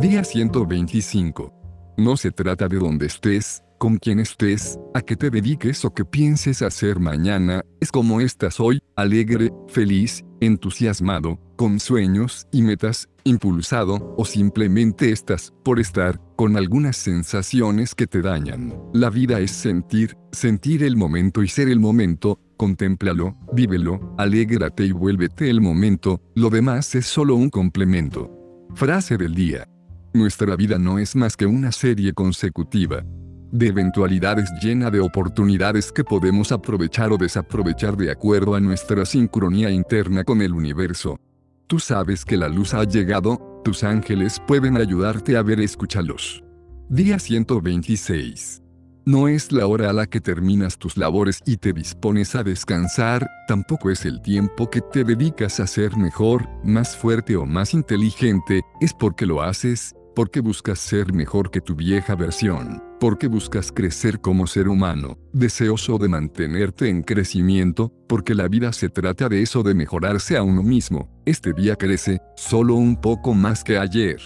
Día 125. No se trata de dónde estés, con quién estés, a qué te dediques o qué pienses hacer mañana, es como estás hoy, alegre, feliz, entusiasmado, con sueños y metas, impulsado o simplemente estás por estar con algunas sensaciones que te dañan. La vida es sentir, sentir el momento y ser el momento, contémplalo, vívelo, alégrate y vuélvete el momento, lo demás es solo un complemento. Frase del día. Nuestra vida no es más que una serie consecutiva de eventualidades llena de oportunidades que podemos aprovechar o desaprovechar de acuerdo a nuestra sincronía interna con el universo. Tú sabes que la luz ha llegado, tus ángeles pueden ayudarte a ver, escúchalos. Día 126. No es la hora a la que terminas tus labores y te dispones a descansar, tampoco es el tiempo que te dedicas a ser mejor, más fuerte o más inteligente, es porque lo haces, porque buscas ser mejor que tu vieja versión, porque buscas crecer como ser humano, deseoso de mantenerte en crecimiento, porque la vida se trata de eso de mejorarse a uno mismo. Este día crece, solo un poco más que ayer.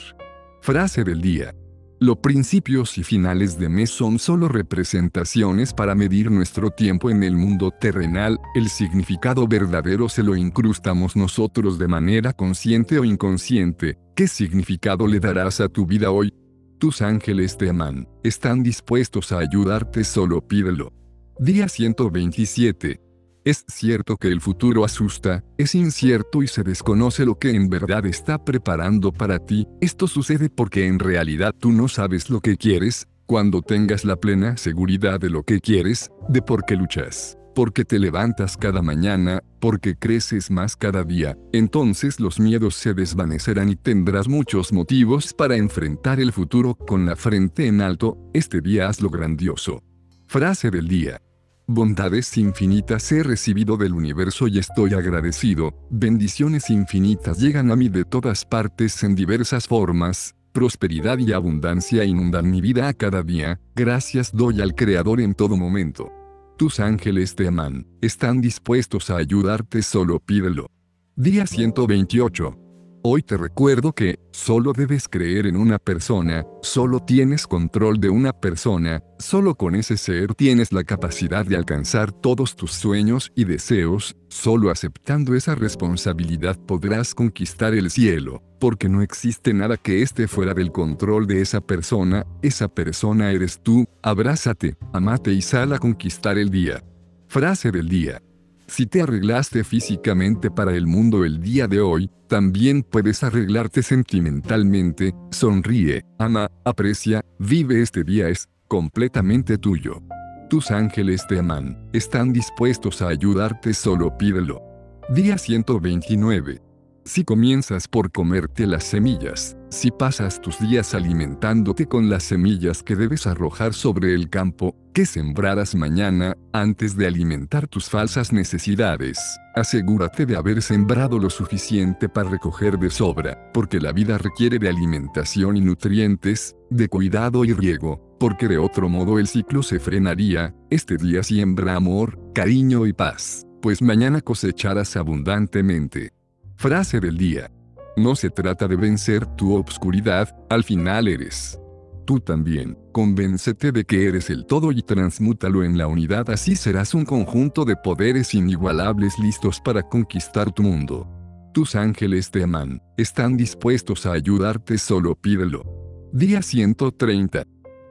Frase del día. Los principios y finales de mes son solo representaciones para medir nuestro tiempo en el mundo terrenal, el significado verdadero se lo incrustamos nosotros de manera consciente o inconsciente. ¿Qué significado le darás a tu vida hoy? Tus ángeles te aman, están dispuestos a ayudarte, solo pídelo. Día 127. Es cierto que el futuro asusta, es incierto y se desconoce lo que en verdad está preparando para ti, esto sucede porque en realidad tú no sabes lo que quieres, cuando tengas la plena seguridad de lo que quieres, de por qué luchas, porque te levantas cada mañana, porque creces más cada día, entonces los miedos se desvanecerán y tendrás muchos motivos para enfrentar el futuro con la frente en alto, este día hazlo grandioso. Frase del día. Bondades infinitas he recibido del universo y estoy agradecido, bendiciones infinitas llegan a mí de todas partes en diversas formas, prosperidad y abundancia inundan mi vida a cada día, gracias doy al Creador en todo momento. Tus ángeles te aman, están dispuestos a ayudarte, solo pídelo. Día 128. Hoy te recuerdo que, solo debes creer en una persona, solo tienes control de una persona, solo con ese ser tienes la capacidad de alcanzar todos tus sueños y deseos, solo aceptando esa responsabilidad podrás conquistar el cielo, porque no existe nada que esté fuera del control de esa persona, esa persona eres tú, abrázate, amate y sal a conquistar el día. Frase del día. Si te arreglaste físicamente para el mundo el día de hoy, también puedes arreglarte sentimentalmente, sonríe, ama, aprecia, vive este día es completamente tuyo. Tus ángeles te aman, están dispuestos a ayudarte, solo pídelo. Día 129. Si comienzas por comerte las semillas, si pasas tus días alimentándote con las semillas que debes arrojar sobre el campo, que sembrarás mañana, antes de alimentar tus falsas necesidades, asegúrate de haber sembrado lo suficiente para recoger de sobra, porque la vida requiere de alimentación y nutrientes, de cuidado y riego, porque de otro modo el ciclo se frenaría, este día siembra amor, cariño y paz, pues mañana cosecharás abundantemente. Frase del día. No se trata de vencer tu obscuridad, al final eres. Tú también, convéncete de que eres el todo y transmútalo en la unidad, así serás un conjunto de poderes inigualables listos para conquistar tu mundo. Tus ángeles te aman, están dispuestos a ayudarte, solo pídelo. Día 130.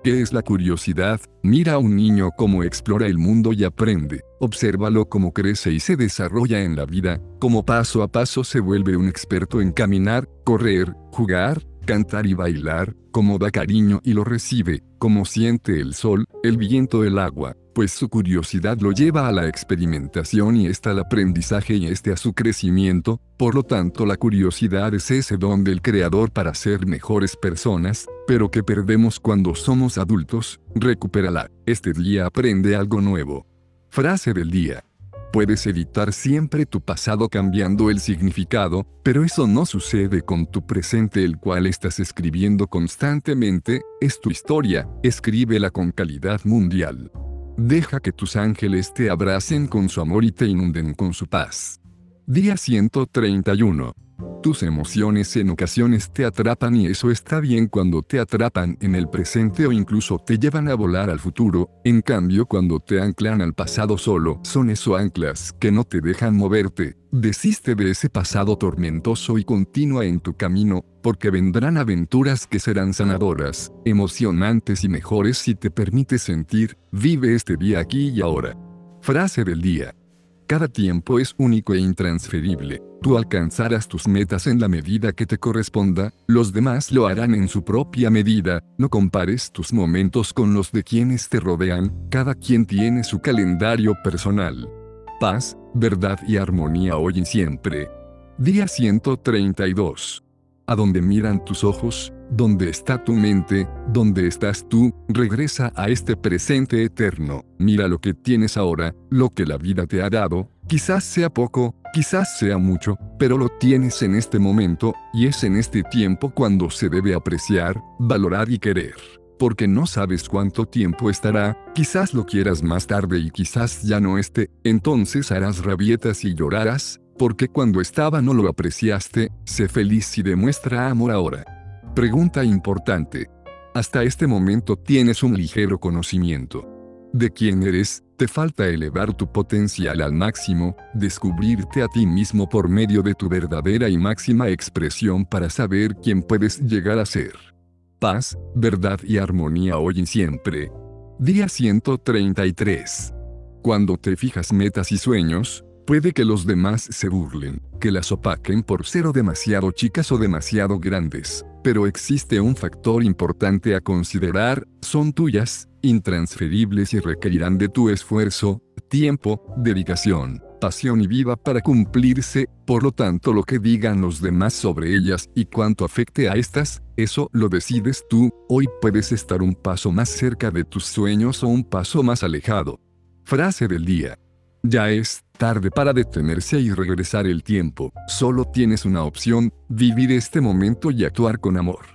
¿Qué es la curiosidad? Mira a un niño cómo explora el mundo y aprende. Obsérvalo cómo crece y se desarrolla en la vida, cómo paso a paso se vuelve un experto en caminar, correr, jugar, cantar y bailar, cómo da cariño y lo recibe, cómo siente el sol, el viento, el agua, pues su curiosidad lo lleva a la experimentación y está al aprendizaje y este a su crecimiento, por lo tanto la curiosidad es ese don del creador para ser mejores personas, pero que perdemos cuando somos adultos, recupérala, este día aprende algo nuevo. Frase del día. Puedes editar siempre tu pasado cambiando el significado, pero eso no sucede con tu presente el cual estás escribiendo constantemente, es tu historia, escríbela con calidad mundial. Deja que tus ángeles te abracen con su amor y te inunden con su paz. Día 131. Tus emociones en ocasiones te atrapan y eso está bien cuando te atrapan en el presente o incluso te llevan a volar al futuro, en cambio cuando te anclan al pasado solo son eso anclas que no te dejan moverte. Desiste de ese pasado tormentoso y continúa en tu camino, porque vendrán aventuras que serán sanadoras, emocionantes y mejores si te permites sentir, vive este día aquí y ahora. Frase del día. Cada tiempo es único e intransferible. Tú alcanzarás tus metas en la medida que te corresponda, los demás lo harán en su propia medida, no compares tus momentos con los de quienes te rodean, cada quien tiene su calendario personal. Paz, verdad y armonía hoy y siempre. Día 132. A donde miran tus ojos, donde está tu mente, donde estás tú, regresa a este presente eterno. Mira lo que tienes ahora, lo que la vida te ha dado, quizás sea poco, quizás sea mucho, pero lo tienes en este momento, y es en este tiempo cuando se debe apreciar, valorar y querer. Porque no sabes cuánto tiempo estará, quizás lo quieras más tarde y quizás ya no esté, entonces harás rabietas y llorarás, porque cuando estaba no lo apreciaste, sé feliz y demuestra amor ahora. Pregunta importante. Hasta este momento tienes un ligero conocimiento. De quién eres, te falta elevar tu potencial al máximo, descubrirte a ti mismo por medio de tu verdadera y máxima expresión para saber quién puedes llegar a ser. Paz, verdad y armonía hoy y siempre. Día 133. Cuando te fijas metas y sueños, Puede que los demás se burlen, que las opaquen por ser o demasiado chicas o demasiado grandes, pero existe un factor importante a considerar, son tuyas, intransferibles y requerirán de tu esfuerzo, tiempo, dedicación, pasión y vida para cumplirse, por lo tanto lo que digan los demás sobre ellas y cuánto afecte a estas, eso lo decides tú, hoy puedes estar un paso más cerca de tus sueños o un paso más alejado. Frase del día. Ya es tarde para detenerse y regresar el tiempo. Solo tienes una opción, vivir este momento y actuar con amor.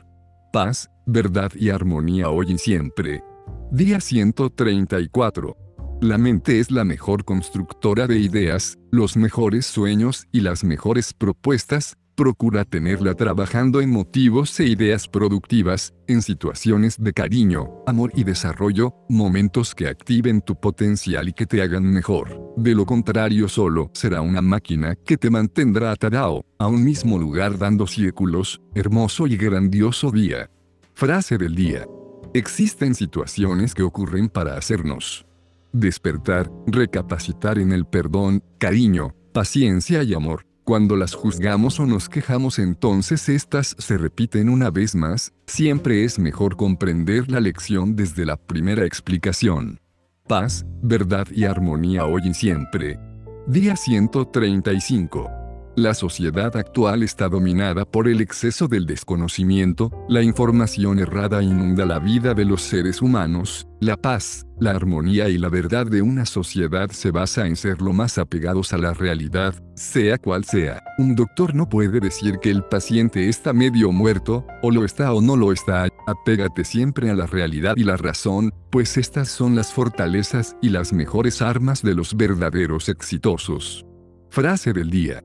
Paz, verdad y armonía hoy y siempre. Día 134. La mente es la mejor constructora de ideas, los mejores sueños y las mejores propuestas, Procura tenerla trabajando en motivos e ideas productivas, en situaciones de cariño, amor y desarrollo, momentos que activen tu potencial y que te hagan mejor. De lo contrario solo será una máquina que te mantendrá atado, a un mismo lugar dando círculos, hermoso y grandioso día. Frase del día. Existen situaciones que ocurren para hacernos despertar, recapacitar en el perdón, cariño, paciencia y amor cuando las juzgamos o nos quejamos entonces estas se repiten una vez más, siempre es mejor comprender la lección desde la primera explicación. Paz, verdad y armonía hoy y siempre. Día 135. La sociedad actual está dominada por el exceso del desconocimiento, la información errada inunda la vida de los seres humanos, la paz, la armonía y la verdad de una sociedad se basa en ser lo más apegados a la realidad, sea cual sea. Un doctor no puede decir que el paciente está medio muerto, o lo está o no lo está, apégate siempre a la realidad y la razón, pues estas son las fortalezas y las mejores armas de los verdaderos exitosos. Frase del día.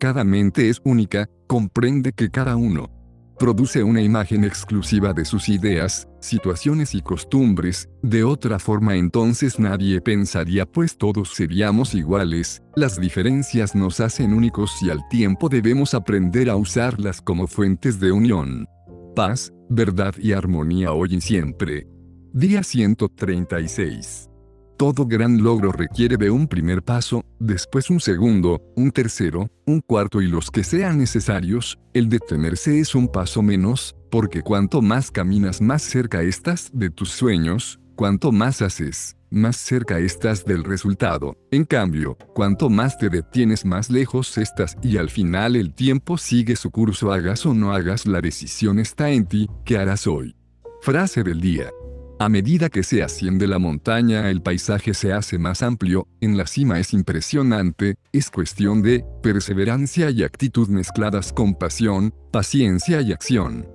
Cada mente es única, comprende que cada uno produce una imagen exclusiva de sus ideas, situaciones y costumbres, de otra forma entonces nadie pensaría pues todos seríamos iguales, las diferencias nos hacen únicos y al tiempo debemos aprender a usarlas como fuentes de unión. Paz, verdad y armonía hoy y siempre. Día 136. Todo gran logro requiere de un primer paso, después un segundo, un tercero, un cuarto y los que sean necesarios, el detenerse es un paso menos, porque cuanto más caminas más cerca estás de tus sueños, cuanto más haces, más cerca estás del resultado. En cambio, cuanto más te detienes más lejos estás y al final el tiempo sigue su curso hagas o no hagas la decisión está en ti, ¿qué harás hoy? Frase del día. A medida que se asciende la montaña el paisaje se hace más amplio, en la cima es impresionante, es cuestión de perseverancia y actitud mezcladas con pasión, paciencia y acción.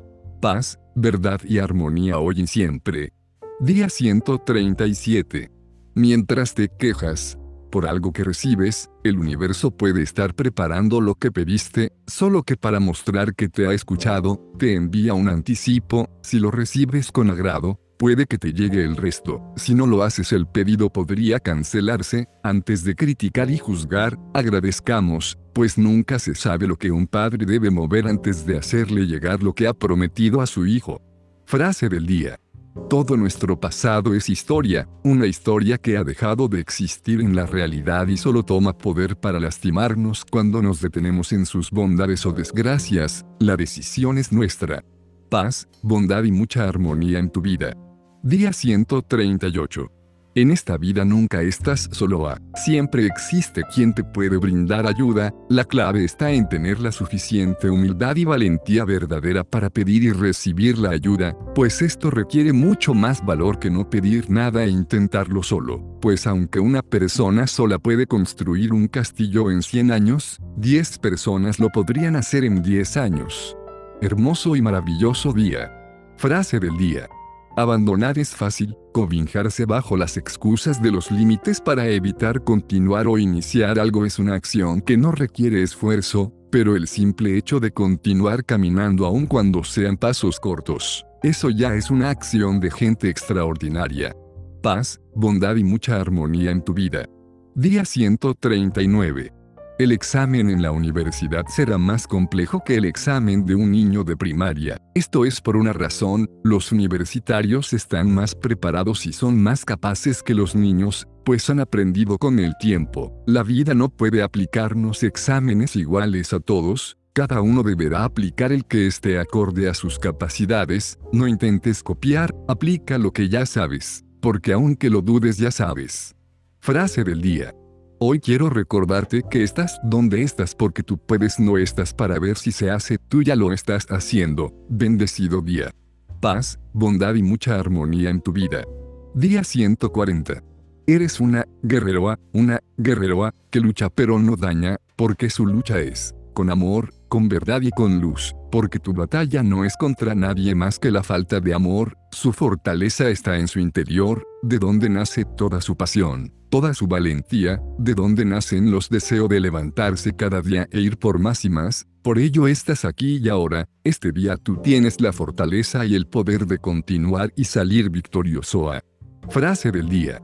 Paz, verdad y armonía hoy y siempre. Día 137. Mientras te quejas, por algo que recibes, el universo puede estar preparando lo que pediste, solo que para mostrar que te ha escuchado, te envía un anticipo, si lo recibes con agrado, puede que te llegue el resto. Si no lo haces el pedido podría cancelarse, antes de criticar y juzgar, agradezcamos, pues nunca se sabe lo que un padre debe mover antes de hacerle llegar lo que ha prometido a su hijo. Frase del día. Todo nuestro pasado es historia, una historia que ha dejado de existir en la realidad y solo toma poder para lastimarnos cuando nos detenemos en sus bondades o desgracias, la decisión es nuestra. Paz, bondad y mucha armonía en tu vida. Día 138. En esta vida nunca estás solo siempre existe quien te puede brindar ayuda, la clave está en tener la suficiente humildad y valentía verdadera para pedir y recibir la ayuda, pues esto requiere mucho más valor que no pedir nada e intentarlo solo, pues aunque una persona sola puede construir un castillo en 100 años, 10 personas lo podrían hacer en 10 años. Hermoso y maravilloso día. Frase del día. Abandonar es fácil, cobijarse bajo las excusas de los límites para evitar continuar o iniciar algo es una acción que no requiere esfuerzo, pero el simple hecho de continuar caminando aun cuando sean pasos cortos, eso ya es una acción de gente extraordinaria. Paz, bondad y mucha armonía en tu vida. Día 139. El examen en la universidad será más complejo que el examen de un niño de primaria. Esto es por una razón, los universitarios están más preparados y son más capaces que los niños, pues han aprendido con el tiempo. La vida no puede aplicarnos exámenes iguales a todos, cada uno deberá aplicar el que esté acorde a sus capacidades, no intentes copiar, aplica lo que ya sabes, porque aunque lo dudes ya sabes. Frase del día. Hoy quiero recordarte que estás donde estás porque tú puedes no estás para ver si se hace, tú ya lo estás haciendo. Bendecido día. Paz, bondad y mucha armonía en tu vida. Día 140. Eres una guerreroa, una guerreroa, que lucha pero no daña, porque su lucha es, con amor, con verdad y con luz, porque tu batalla no es contra nadie más que la falta de amor, su fortaleza está en su interior, de donde nace toda su pasión toda su valentía, de donde nacen los deseos de levantarse cada día e ir por más y más, por ello estás aquí y ahora, este día tú tienes la fortaleza y el poder de continuar y salir victorioso. A. Frase del día.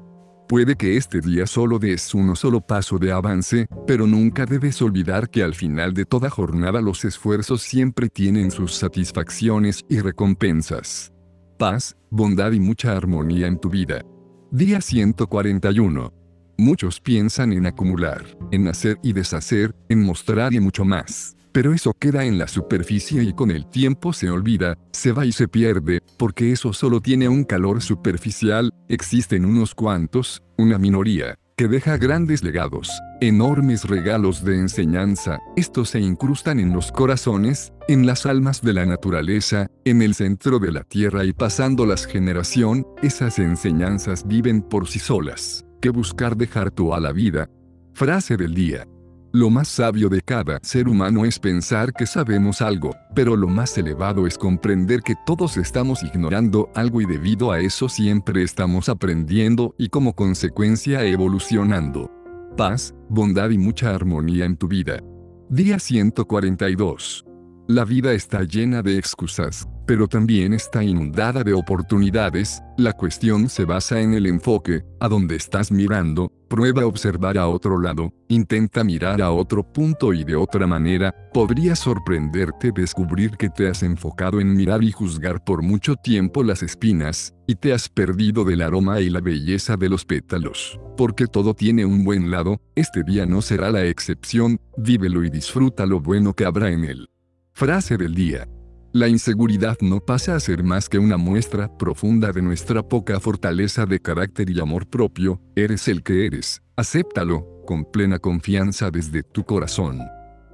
Puede que este día solo des uno solo paso de avance, pero nunca debes olvidar que al final de toda jornada los esfuerzos siempre tienen sus satisfacciones y recompensas. Paz, bondad y mucha armonía en tu vida. Día 141. Muchos piensan en acumular, en hacer y deshacer, en mostrar y mucho más. Pero eso queda en la superficie y con el tiempo se olvida, se va y se pierde, porque eso solo tiene un calor superficial, existen unos cuantos, una minoría, que deja grandes legados, enormes regalos de enseñanza, estos se incrustan en los corazones, en las almas de la naturaleza, en el centro de la tierra y pasando las generación, esas enseñanzas viven por sí solas que buscar dejar tú a la vida. Frase del día. Lo más sabio de cada ser humano es pensar que sabemos algo, pero lo más elevado es comprender que todos estamos ignorando algo y debido a eso siempre estamos aprendiendo y como consecuencia evolucionando. Paz, bondad y mucha armonía en tu vida. Día 142. La vida está llena de excusas, pero también está inundada de oportunidades, la cuestión se basa en el enfoque, a donde estás mirando, prueba a observar a otro lado, intenta mirar a otro punto y de otra manera, podría sorprenderte descubrir que te has enfocado en mirar y juzgar por mucho tiempo las espinas, y te has perdido del aroma y la belleza de los pétalos. Porque todo tiene un buen lado, este día no será la excepción, vívelo y disfruta lo bueno que habrá en él. Frase del día. La inseguridad no pasa a ser más que una muestra profunda de nuestra poca fortaleza de carácter y amor propio, eres el que eres, acéptalo, con plena confianza desde tu corazón.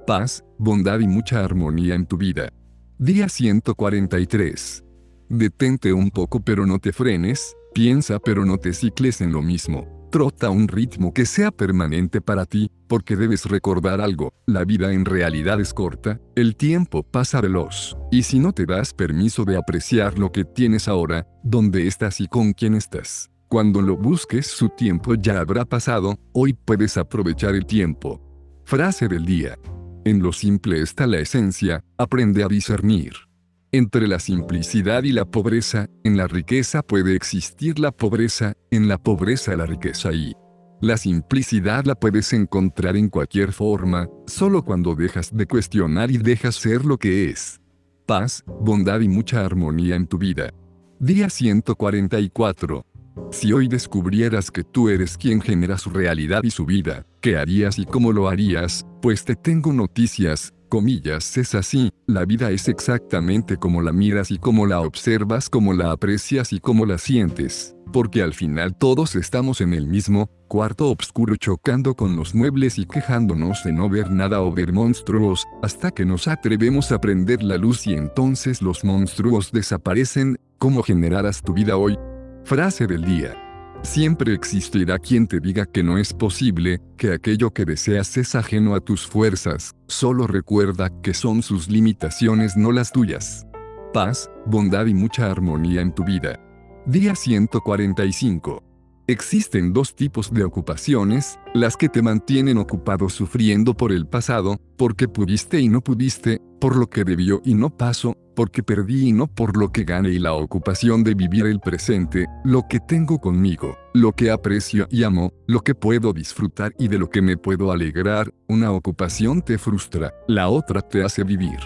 Paz, bondad y mucha armonía en tu vida. Día 143. Detente un poco pero no te frenes, piensa pero no te cicles en lo mismo. Trota un ritmo que sea permanente para ti, porque debes recordar algo, la vida en realidad es corta, el tiempo pasa veloz, y si no te das permiso de apreciar lo que tienes ahora, dónde estás y con quién estás, Cuando lo busques su tiempo ya habrá pasado, hoy puedes aprovechar el tiempo. Frase del día. En lo simple está la esencia, aprende a discernir. Entre la simplicidad y la pobreza, en la riqueza puede existir la pobreza, en la pobreza la riqueza y la simplicidad la puedes encontrar en cualquier forma, solo cuando dejas de cuestionar y dejas ser lo que es. Paz, bondad y mucha armonía en tu vida. Día 144. Si hoy descubrieras que tú eres quien genera su realidad y su vida, ¿qué harías y cómo lo harías? Pues te tengo noticias, comillas, es así, la vida es exactamente como la miras y como la observas, como la aprecias y como la sientes, porque al final todos estamos en el mismo cuarto oscuro chocando con los muebles y quejándonos de no ver nada o ver monstruos, hasta que nos atrevemos a prender la luz y entonces los monstruos desaparecen, ¿cómo generarás tu vida hoy? Frase del día. Siempre existirá quien te diga que no es posible, que aquello que deseas es ajeno a tus fuerzas, solo recuerda que son sus limitaciones no las tuyas. Paz, bondad y mucha armonía en tu vida. Día 145. Existen dos tipos de ocupaciones, las que te mantienen ocupado sufriendo por el pasado, porque pudiste y no pudiste, por lo que debió y no pasó, porque perdí y no por lo que gane y la ocupación de vivir el presente, lo que tengo conmigo, lo que aprecio y amo, lo que puedo disfrutar y de lo que me puedo alegrar, una ocupación te frustra, la otra te hace vivir.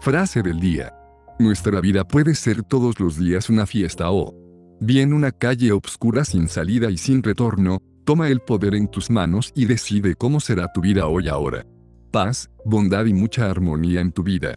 Frase del día. Nuestra vida puede ser todos los días una fiesta o Bien una calle obscura sin salida y sin retorno, toma el poder en tus manos y decide cómo será tu vida hoy ahora. Paz, bondad y mucha armonía en tu vida.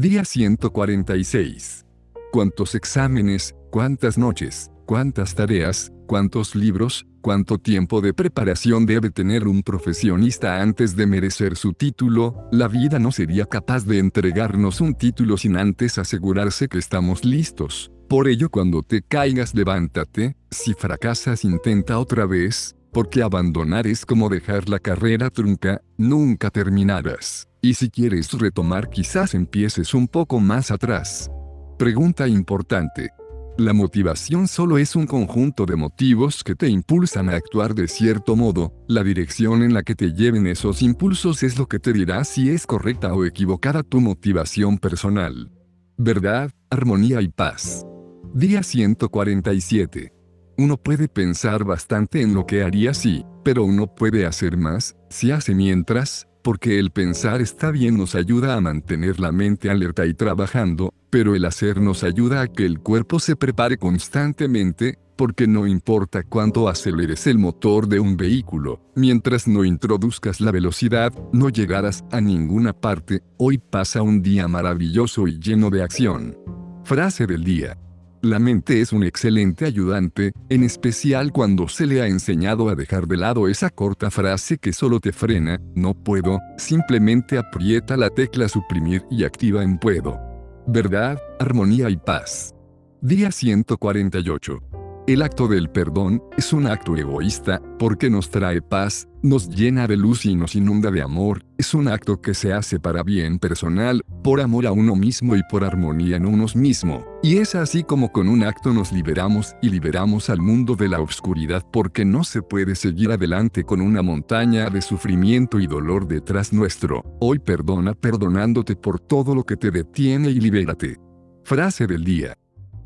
Día 146. ¿Cuántos exámenes, cuántas noches, cuántas tareas, cuántos libros, cuánto tiempo de preparación debe tener un profesionista antes de merecer su título? La vida no sería capaz de entregarnos un título sin antes asegurarse que estamos listos. Por ello cuando te caigas levántate, si fracasas intenta otra vez, porque abandonar es como dejar la carrera trunca, nunca terminarás. Y si quieres retomar quizás empieces un poco más atrás. Pregunta importante. La motivación solo es un conjunto de motivos que te impulsan a actuar de cierto modo, la dirección en la que te lleven esos impulsos es lo que te dirá si es correcta o equivocada tu motivación personal. Verdad, armonía y paz. Día 147. Uno puede pensar bastante en lo que haría si, pero uno puede hacer más, si hace mientras, porque el pensar está bien nos ayuda a mantener la mente alerta y trabajando, pero el hacer nos ayuda a que el cuerpo se prepare constantemente, porque no importa cuánto aceleres el motor de un vehículo, mientras no introduzcas la velocidad, no llegarás a ninguna parte, hoy pasa un día maravilloso y lleno de acción. Frase del día. La mente es un excelente ayudante, en especial cuando se le ha enseñado a dejar de lado esa corta frase que solo te frena, no puedo, simplemente aprieta la tecla suprimir y activa en puedo. Verdad, armonía y paz. Día 148. El acto del perdón es un acto egoísta, porque nos trae paz, nos llena de luz y nos inunda de amor, es un acto que se hace para bien personal, por amor a uno mismo y por armonía en unos mismo. Y es así como con un acto nos liberamos y liberamos al mundo de la oscuridad porque no se puede seguir adelante con una montaña de sufrimiento y dolor detrás nuestro. Hoy perdona perdonándote por todo lo que te detiene y libérate. Frase del día.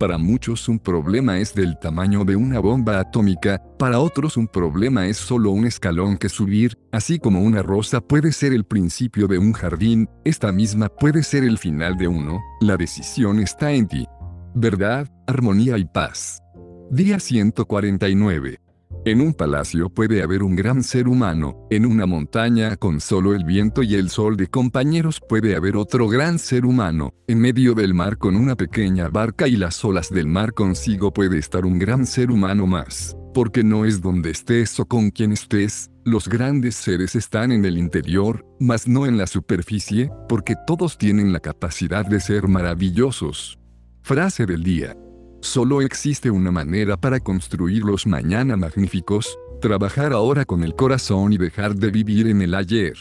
Para muchos un problema es del tamaño de una bomba atómica, para otros un problema es solo un escalón que subir, así como una rosa puede ser el principio de un jardín, esta misma puede ser el final de uno, la decisión está en ti. Verdad, armonía y paz. Día 149. En un palacio puede haber un gran ser humano, en una montaña con solo el viento y el sol de compañeros puede haber otro gran ser humano, en medio del mar con una pequeña barca y las olas del mar consigo puede estar un gran ser humano más. Porque no es donde estés o con quien estés, los grandes seres están en el interior, mas no en la superficie, porque todos tienen la capacidad de ser maravillosos. Frase del día. Solo existe una manera para construir los mañana magníficos, trabajar ahora con el corazón y dejar de vivir en el ayer.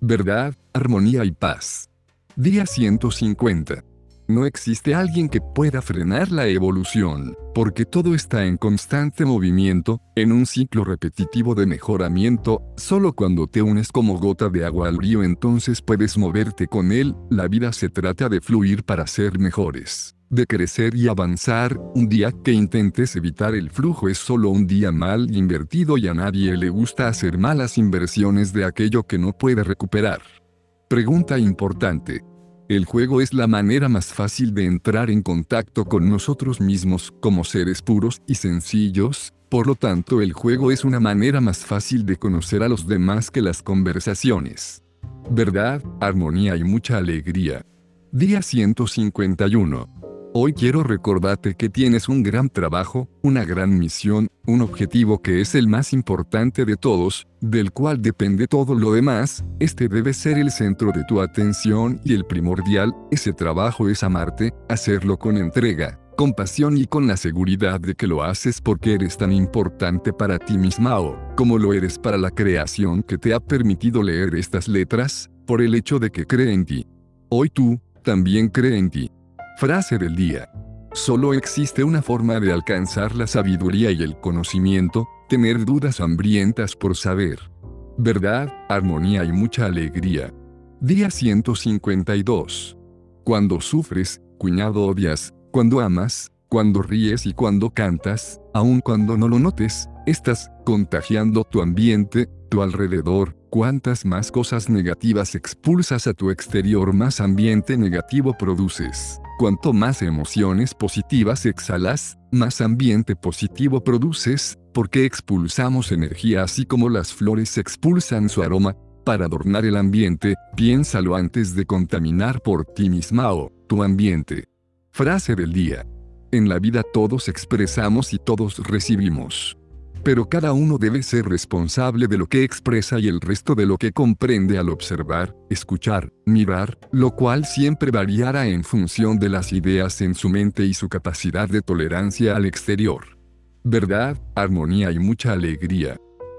Verdad, armonía y paz. Día 150. No existe alguien que pueda frenar la evolución, porque todo está en constante movimiento, en un ciclo repetitivo de mejoramiento, solo cuando te unes como gota de agua al río entonces puedes moverte con él, la vida se trata de fluir para ser mejores de crecer y avanzar, un día que intentes evitar el flujo es solo un día mal invertido y a nadie le gusta hacer malas inversiones de aquello que no puede recuperar. Pregunta importante. El juego es la manera más fácil de entrar en contacto con nosotros mismos como seres puros y sencillos, por lo tanto el juego es una manera más fácil de conocer a los demás que las conversaciones. Verdad, armonía y mucha alegría. Día 151. Hoy quiero recordarte que tienes un gran trabajo, una gran misión, un objetivo que es el más importante de todos, del cual depende todo lo demás, este debe ser el centro de tu atención y el primordial, ese trabajo es amarte, hacerlo con entrega, con pasión y con la seguridad de que lo haces porque eres tan importante para ti misma o, como lo eres para la creación que te ha permitido leer estas letras, por el hecho de que cree en ti. Hoy tú, también cree en ti. Frase del día. Solo existe una forma de alcanzar la sabiduría y el conocimiento, tener dudas hambrientas por saber. Verdad, armonía y mucha alegría. Día 152. Cuando sufres, cuñado odias, cuando amas, cuando ríes y cuando cantas, aun cuando no lo notes, estás contagiando tu ambiente, tu alrededor, cuantas más cosas negativas expulsas a tu exterior más ambiente negativo produces. Cuanto más emociones positivas exhalas, más ambiente positivo produces, porque expulsamos energía así como las flores expulsan su aroma. Para adornar el ambiente, piénsalo antes de contaminar por ti misma o tu ambiente. Frase del día. En la vida todos expresamos y todos recibimos pero cada uno debe ser responsable de lo que expresa y el resto de lo que comprende al observar, escuchar, mirar, lo cual siempre variará en función de las ideas en su mente y su capacidad de tolerancia al exterior. Verdad, armonía y mucha alegría.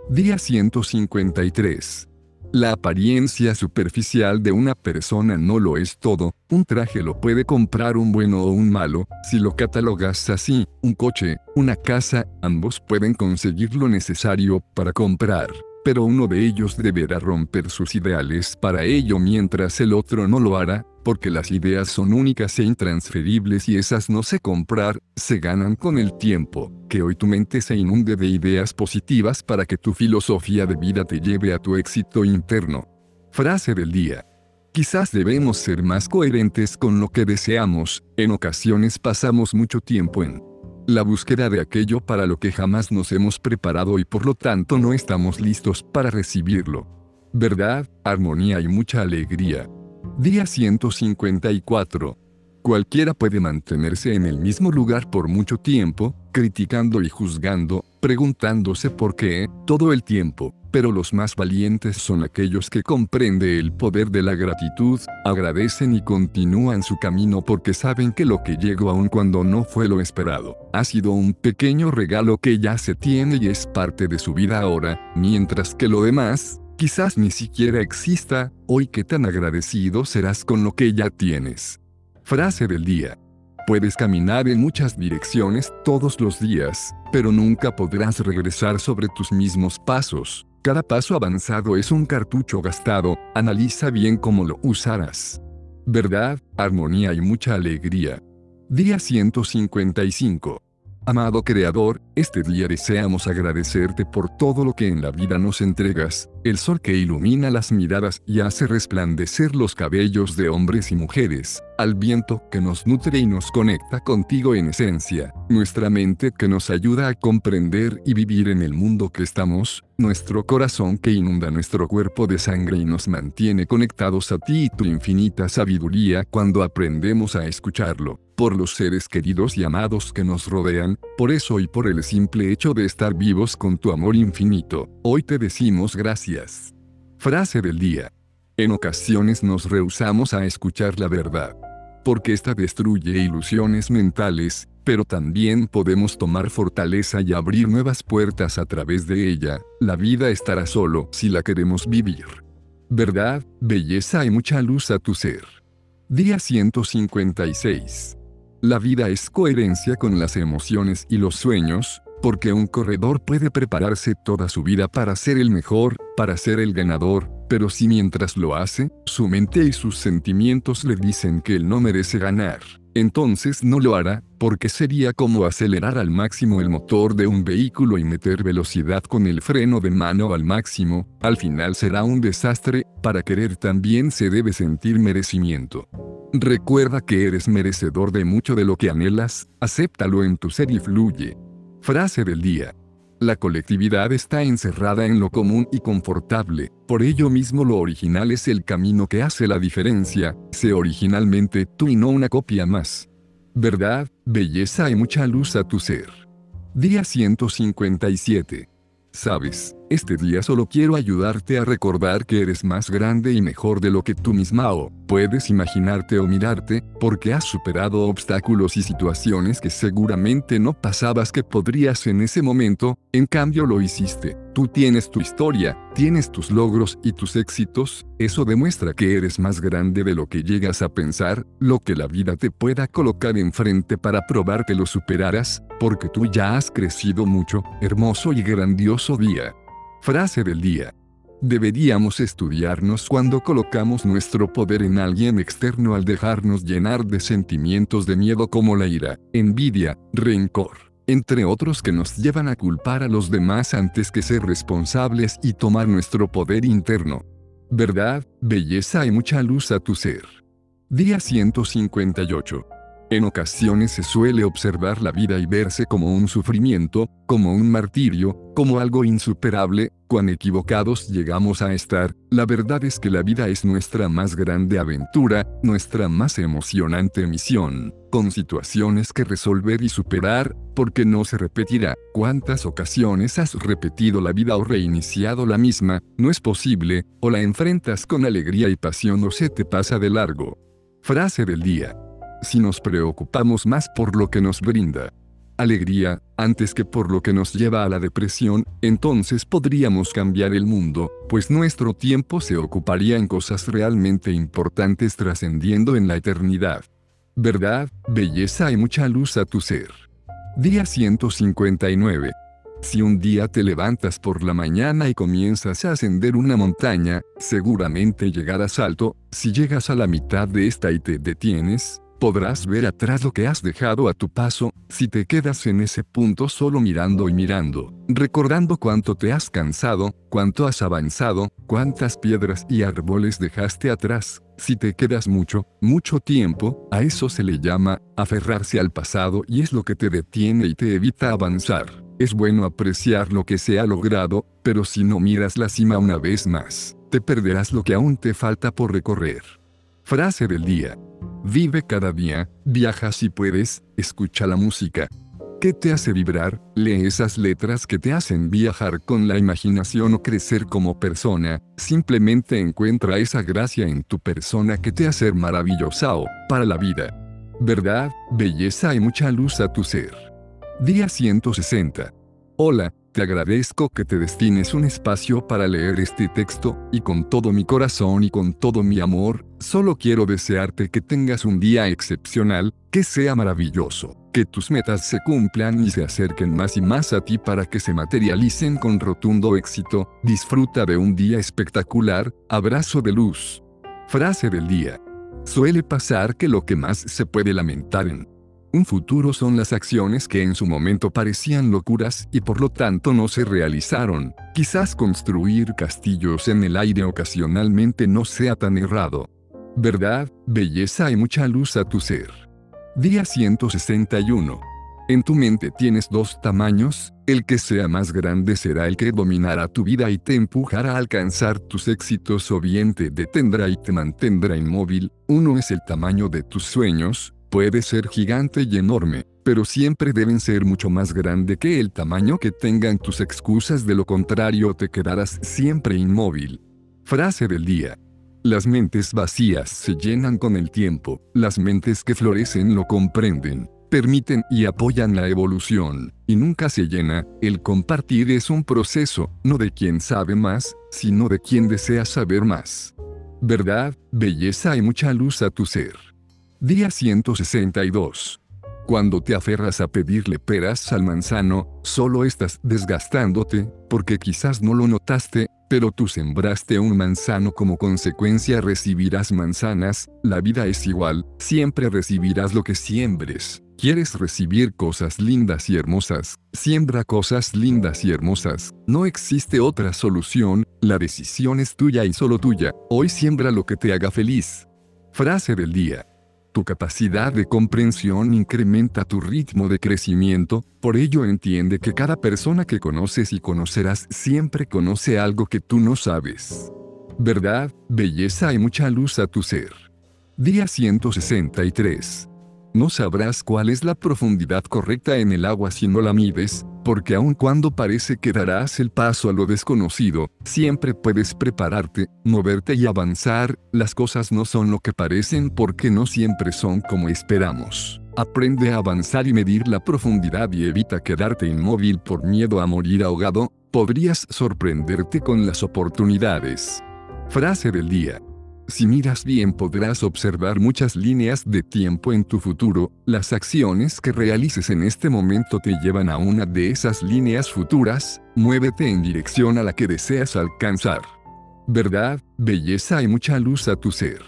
Día 153. La apariencia superficial de una persona no lo es todo, un traje lo puede comprar un bueno o un malo, si lo catalogas así, un coche, una casa, ambos pueden conseguir lo necesario para comprar, pero uno de ellos deberá romper sus ideales para ello mientras el otro no lo hará, porque las ideas son únicas e intransferibles y esas no se comprar, se ganan con el tiempo. Que hoy tu mente se inunde de ideas positivas para que tu filosofía de vida te lleve a tu éxito interno. Frase del día. Quizás debemos ser más coherentes con lo que deseamos, en ocasiones pasamos mucho tiempo en la búsqueda de aquello para lo que jamás nos hemos preparado y por lo tanto no estamos listos para recibirlo. Verdad, armonía y mucha alegría. Día 154. Cualquiera puede mantenerse en el mismo lugar por mucho tiempo, criticando y juzgando, preguntándose por qué, todo el tiempo, pero los más valientes son aquellos que comprenden el poder de la gratitud, agradecen y continúan su camino porque saben que lo que llegó aun cuando no fue lo esperado, ha sido un pequeño regalo que ya se tiene y es parte de su vida ahora, mientras que lo demás, quizás ni siquiera exista, hoy que tan agradecido serás con lo que ya tienes. Frase del día. Puedes caminar en muchas direcciones todos los días, pero nunca podrás regresar sobre tus mismos pasos. Cada paso avanzado es un cartucho gastado, analiza bien cómo lo usarás. Verdad, armonía y mucha alegría. Día 155. Amado Creador, este día deseamos agradecerte por todo lo que en la vida nos entregas, el sol que ilumina las miradas y hace resplandecer los cabellos de hombres y mujeres, al viento que nos nutre y nos conecta contigo en esencia, nuestra mente que nos ayuda a comprender y vivir en el mundo que estamos, nuestro corazón que inunda nuestro cuerpo de sangre y nos mantiene conectados a ti y tu infinita sabiduría cuando aprendemos a escucharlo por los seres queridos y amados que nos rodean, por eso y por el simple hecho de estar vivos con tu amor infinito, hoy te decimos gracias. Frase del día. En ocasiones nos rehusamos a escuchar la verdad. Porque esta destruye ilusiones mentales, pero también podemos tomar fortaleza y abrir nuevas puertas a través de ella. La vida estará solo si la queremos vivir. Verdad, belleza y mucha luz a tu ser. Día 156. La vida es coherencia con las emociones y los sueños, porque un corredor puede prepararse toda su vida para ser el mejor, para ser el ganador, pero si mientras lo hace, su mente y sus sentimientos le dicen que él no merece ganar, entonces no lo hará, porque sería como acelerar al máximo el motor de un vehículo y meter velocidad con el freno de mano al máximo, al final será un desastre, para querer también se debe sentir merecimiento. Recuerda que eres merecedor de mucho de lo que anhelas, acéptalo en tu ser y fluye. Frase del día. La colectividad está encerrada en lo común y confortable, por ello mismo lo original es el camino que hace la diferencia, sé originalmente tú y no una copia más. Verdad, belleza y mucha luz a tu ser. Día 157. Sabes, este día solo quiero ayudarte a recordar que eres más grande y mejor de lo que tú misma o puedes imaginarte o mirarte, porque has superado obstáculos y situaciones que seguramente no pasabas que podrías en ese momento, en cambio lo hiciste. Tú tienes tu historia, tienes tus logros y tus éxitos, eso demuestra que eres más grande de lo que llegas a pensar, lo que la vida te pueda colocar enfrente para probar lo superarás, porque tú ya has crecido mucho, hermoso y grandioso día. Frase del día. Deberíamos estudiarnos cuando colocamos nuestro poder en alguien externo al dejarnos llenar de sentimientos de miedo como la ira, envidia, rencor, entre otros que nos llevan a culpar a los demás antes que ser responsables y tomar nuestro poder interno. Verdad, belleza y mucha luz a tu ser. Día 158. En ocasiones se suele observar la vida y verse como un sufrimiento, como un martirio, como algo insuperable, cuán equivocados llegamos a estar, la verdad es que la vida es nuestra más grande aventura, nuestra más emocionante misión, con situaciones que resolver y superar, porque no se repetirá. ¿Cuántas ocasiones has repetido la vida o reiniciado la misma? No es posible, o la enfrentas con alegría y pasión o se te pasa de largo. Frase del día si nos preocupamos más por lo que nos brinda alegría, antes que por lo que nos lleva a la depresión, entonces podríamos cambiar el mundo, pues nuestro tiempo se ocuparía en cosas realmente importantes trascendiendo en la eternidad. Verdad, belleza y mucha luz a tu ser. Día 159. Si un día te levantas por la mañana y comienzas a ascender una montaña, seguramente llegarás alto, si llegas a la mitad de esta y te detienes, podrás ver atrás lo que has dejado a tu paso, si te quedas en ese punto solo mirando y mirando, recordando cuánto te has cansado, cuánto has avanzado, cuántas piedras y árboles dejaste atrás, si te quedas mucho, mucho tiempo, a eso se le llama aferrarse al pasado y es lo que te detiene y te evita avanzar. Es bueno apreciar lo que se ha logrado, pero si no miras la cima una vez más, te perderás lo que aún te falta por recorrer. Frase del día. Vive cada día, viaja si puedes, escucha la música. ¿Qué te hace vibrar? Lee esas letras que te hacen viajar con la imaginación o crecer como persona. Simplemente encuentra esa gracia en tu persona que te hace maravillosa o, para la vida. Verdad, belleza y mucha luz a tu ser. Día 160. Hola, te agradezco que te destines un espacio para leer este texto, y con todo mi corazón y con todo mi amor, solo quiero desearte que tengas un día excepcional, que sea maravilloso, que tus metas se cumplan y se acerquen más y más a ti para que se materialicen con rotundo éxito, disfruta de un día espectacular, abrazo de luz. Frase del día. Suele pasar que lo que más se puede lamentar en un futuro son las acciones que en su momento parecían locuras y por lo tanto no se realizaron. Quizás construir castillos en el aire ocasionalmente no sea tan errado. Verdad, belleza y mucha luz a tu ser. Día 161. En tu mente tienes dos tamaños, el que sea más grande será el que dominará tu vida y te empujará a alcanzar tus éxitos o bien te detendrá y te mantendrá inmóvil. Uno es el tamaño de tus sueños, Puede ser gigante y enorme, pero siempre deben ser mucho más grande que el tamaño que tengan tus excusas, de lo contrario te quedarás siempre inmóvil. Frase del día. Las mentes vacías se llenan con el tiempo, las mentes que florecen lo comprenden, permiten y apoyan la evolución, y nunca se llena, el compartir es un proceso, no de quien sabe más, sino de quien desea saber más. Verdad, belleza y mucha luz a tu ser. Día 162. Cuando te aferras a pedirle peras al manzano, solo estás desgastándote, porque quizás no lo notaste, pero tú sembraste un manzano como consecuencia recibirás manzanas, la vida es igual, siempre recibirás lo que siembres. ¿Quieres recibir cosas lindas y hermosas? Siembra cosas lindas y hermosas. No existe otra solución, la decisión es tuya y solo tuya. Hoy siembra lo que te haga feliz. Frase del día. Tu capacidad de comprensión incrementa tu ritmo de crecimiento, por ello entiende que cada persona que conoces y conocerás siempre conoce algo que tú no sabes. Verdad, belleza y mucha luz a tu ser. Día 163. No sabrás cuál es la profundidad correcta en el agua si no la mides, porque aun cuando parece que darás el paso a lo desconocido, siempre puedes prepararte, moverte y avanzar, las cosas no son lo que parecen porque no siempre son como esperamos. Aprende a avanzar y medir la profundidad y evita quedarte inmóvil por miedo a morir ahogado, podrías sorprenderte con las oportunidades. Frase del día. Si miras bien podrás observar muchas líneas de tiempo en tu futuro, las acciones que realices en este momento te llevan a una de esas líneas futuras, muévete en dirección a la que deseas alcanzar. Verdad, belleza y mucha luz a tu ser.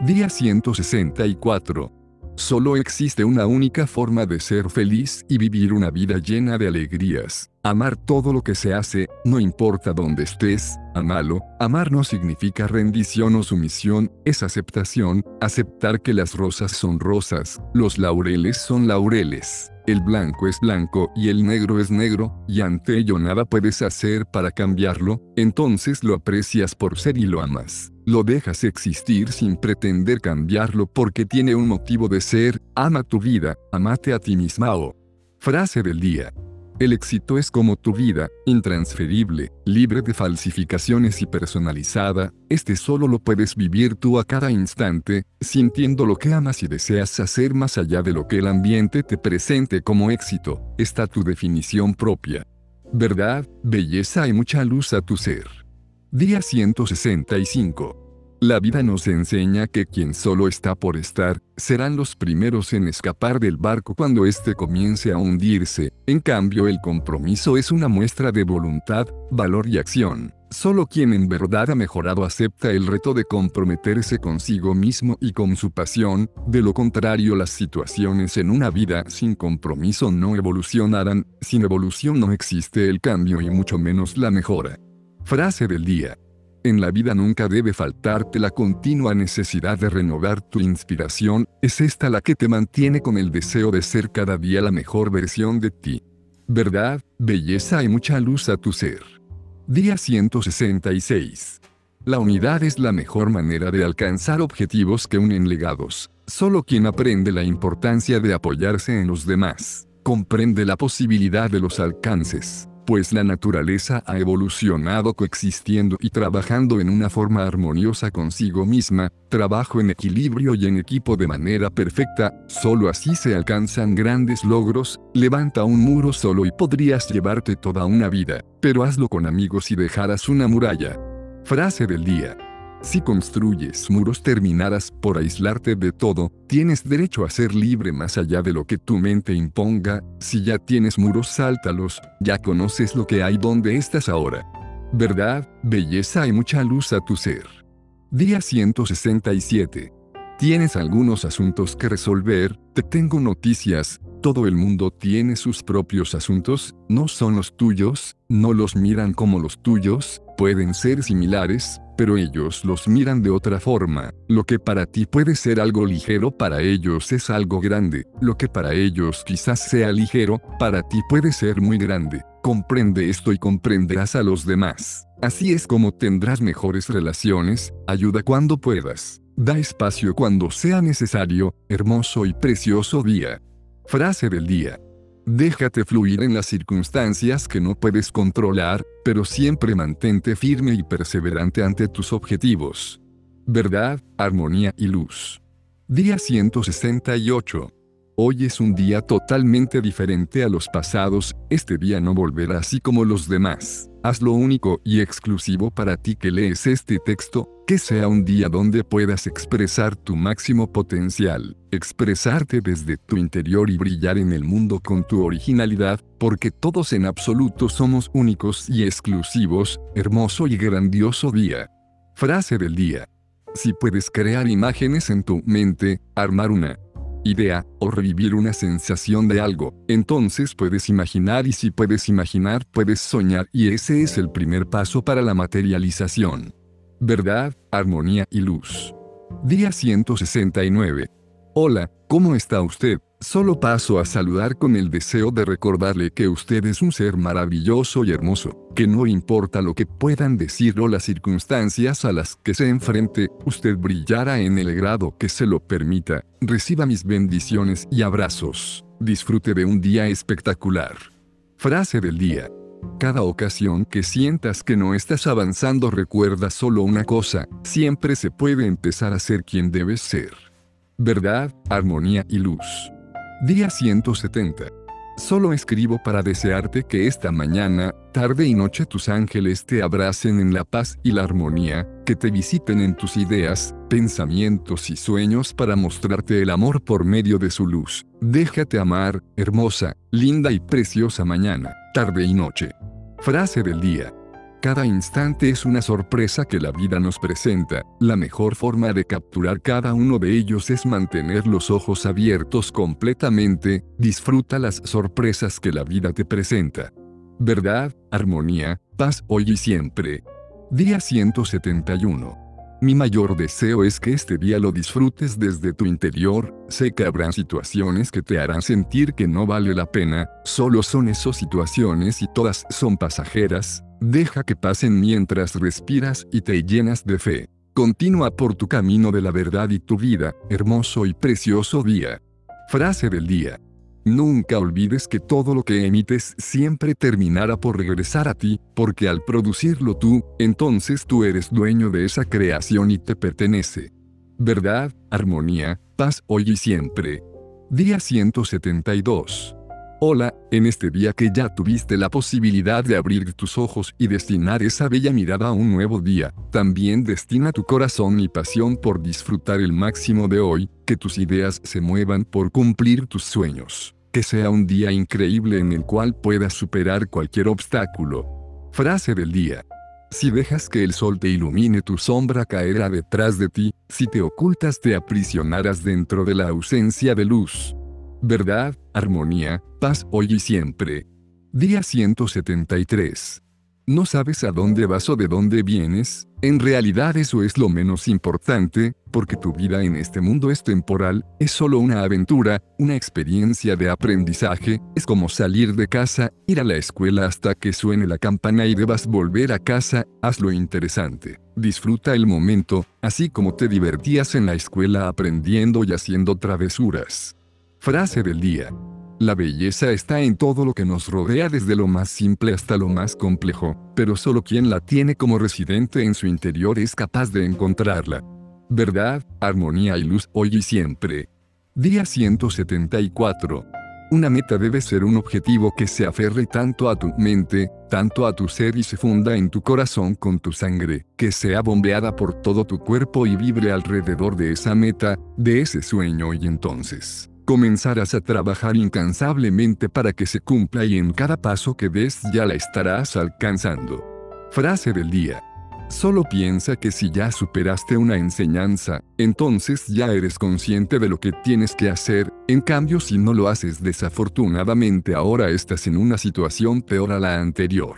Día 164. Solo existe una única forma de ser feliz y vivir una vida llena de alegrías. Amar todo lo que se hace, no importa dónde estés, amalo. Amar no significa rendición o sumisión, es aceptación, aceptar que las rosas son rosas, los laureles son laureles. El blanco es blanco y el negro es negro, y ante ello nada puedes hacer para cambiarlo, entonces lo aprecias por ser y lo amas. Lo dejas existir sin pretender cambiarlo porque tiene un motivo de ser, ama tu vida, amate a ti misma o. Frase del día. El éxito es como tu vida, intransferible, libre de falsificaciones y personalizada, este solo lo puedes vivir tú a cada instante, sintiendo lo que amas y deseas hacer más allá de lo que el ambiente te presente como éxito, está tu definición propia. Verdad, belleza y mucha luz a tu ser. Día 165. La vida nos enseña que quien solo está por estar, serán los primeros en escapar del barco cuando éste comience a hundirse, en cambio el compromiso es una muestra de voluntad, valor y acción. Solo quien en verdad ha mejorado acepta el reto de comprometerse consigo mismo y con su pasión, de lo contrario las situaciones en una vida sin compromiso no evolucionarán, sin evolución no existe el cambio y mucho menos la mejora. Frase del día. En la vida nunca debe faltarte la continua necesidad de renovar tu inspiración, es esta la que te mantiene con el deseo de ser cada día la mejor versión de ti. Verdad, belleza y mucha luz a tu ser. Día 166. La unidad es la mejor manera de alcanzar objetivos que unen legados. Solo quien aprende la importancia de apoyarse en los demás, comprende la posibilidad de los alcances pues la naturaleza ha evolucionado coexistiendo y trabajando en una forma armoniosa consigo misma, trabajo en equilibrio y en equipo de manera perfecta, solo así se alcanzan grandes logros, levanta un muro solo y podrías llevarte toda una vida, pero hazlo con amigos y dejarás una muralla. Frase del día. Si construyes muros terminarás por aislarte de todo, tienes derecho a ser libre más allá de lo que tu mente imponga, si ya tienes muros sáltalos, ya conoces lo que hay donde estás ahora. Verdad, belleza y mucha luz a tu ser. Día 167. ¿Tienes algunos asuntos que resolver? Te tengo noticias, todo el mundo tiene sus propios asuntos, no son los tuyos, no los miran como los tuyos, pueden ser similares, pero ellos los miran de otra forma. Lo que para ti puede ser algo ligero para ellos es algo grande. Lo que para ellos quizás sea ligero, para ti puede ser muy grande. Comprende esto y comprenderás a los demás. Así es como tendrás mejores relaciones, ayuda cuando puedas. Da espacio cuando sea necesario, hermoso y precioso día. Frase del día. Déjate fluir en las circunstancias que no puedes controlar, pero siempre mantente firme y perseverante ante tus objetivos. Verdad, armonía y luz. Día 168. Hoy es un día totalmente diferente a los pasados, este día no volverá así como los demás. Haz lo único y exclusivo para ti que lees este texto, que sea un día donde puedas expresar tu máximo potencial, expresarte desde tu interior y brillar en el mundo con tu originalidad, porque todos en absoluto somos únicos y exclusivos, hermoso y grandioso día. Frase del día. Si puedes crear imágenes en tu mente, armar una idea, o revivir una sensación de algo, entonces puedes imaginar y si puedes imaginar puedes soñar y ese es el primer paso para la materialización. Verdad, armonía y luz. Día 169. Hola, ¿cómo está usted? Solo paso a saludar con el deseo de recordarle que usted es un ser maravilloso y hermoso, que no importa lo que puedan decir o las circunstancias a las que se enfrente, usted brillará en el grado que se lo permita. Reciba mis bendiciones y abrazos. Disfrute de un día espectacular. Frase del día. Cada ocasión que sientas que no estás avanzando recuerda solo una cosa, siempre se puede empezar a ser quien debes ser. Verdad, armonía y luz. Día 170. Solo escribo para desearte que esta mañana, tarde y noche tus ángeles te abracen en la paz y la armonía, que te visiten en tus ideas, pensamientos y sueños para mostrarte el amor por medio de su luz. Déjate amar, hermosa, linda y preciosa mañana, tarde y noche. Frase del día. Cada instante es una sorpresa que la vida nos presenta. La mejor forma de capturar cada uno de ellos es mantener los ojos abiertos completamente. Disfruta las sorpresas que la vida te presenta. Verdad, armonía, paz hoy y siempre. Día 171. Mi mayor deseo es que este día lo disfrutes desde tu interior, sé que habrán situaciones que te harán sentir que no vale la pena, solo son esas situaciones y todas son pasajeras, deja que pasen mientras respiras y te llenas de fe. Continúa por tu camino de la verdad y tu vida, hermoso y precioso día. Frase del día. Nunca olvides que todo lo que emites siempre terminará por regresar a ti, porque al producirlo tú, entonces tú eres dueño de esa creación y te pertenece. Verdad, armonía, paz hoy y siempre. Día 172. Hola, en este día que ya tuviste la posibilidad de abrir tus ojos y destinar esa bella mirada a un nuevo día, también destina tu corazón y pasión por disfrutar el máximo de hoy, que tus ideas se muevan por cumplir tus sueños. Que sea un día increíble en el cual puedas superar cualquier obstáculo. Frase del día. Si dejas que el sol te ilumine, tu sombra caerá detrás de ti, si te ocultas te aprisionarás dentro de la ausencia de luz verdad, armonía, paz hoy y siempre. Día 173. ¿No sabes a dónde vas o de dónde vienes? En realidad eso es lo menos importante, porque tu vida en este mundo es temporal, es solo una aventura, una experiencia de aprendizaje, es como salir de casa, ir a la escuela hasta que suene la campana y debas volver a casa, hazlo interesante. Disfruta el momento, así como te divertías en la escuela aprendiendo y haciendo travesuras. Frase del día. La belleza está en todo lo que nos rodea desde lo más simple hasta lo más complejo, pero solo quien la tiene como residente en su interior es capaz de encontrarla. Verdad, armonía y luz hoy y siempre. Día 174. Una meta debe ser un objetivo que se aferre tanto a tu mente, tanto a tu ser y se funda en tu corazón con tu sangre, que sea bombeada por todo tu cuerpo y vibre alrededor de esa meta, de ese sueño y entonces comenzarás a trabajar incansablemente para que se cumpla y en cada paso que des ya la estarás alcanzando. Frase del día. Solo piensa que si ya superaste una enseñanza, entonces ya eres consciente de lo que tienes que hacer, en cambio si no lo haces desafortunadamente ahora estás en una situación peor a la anterior.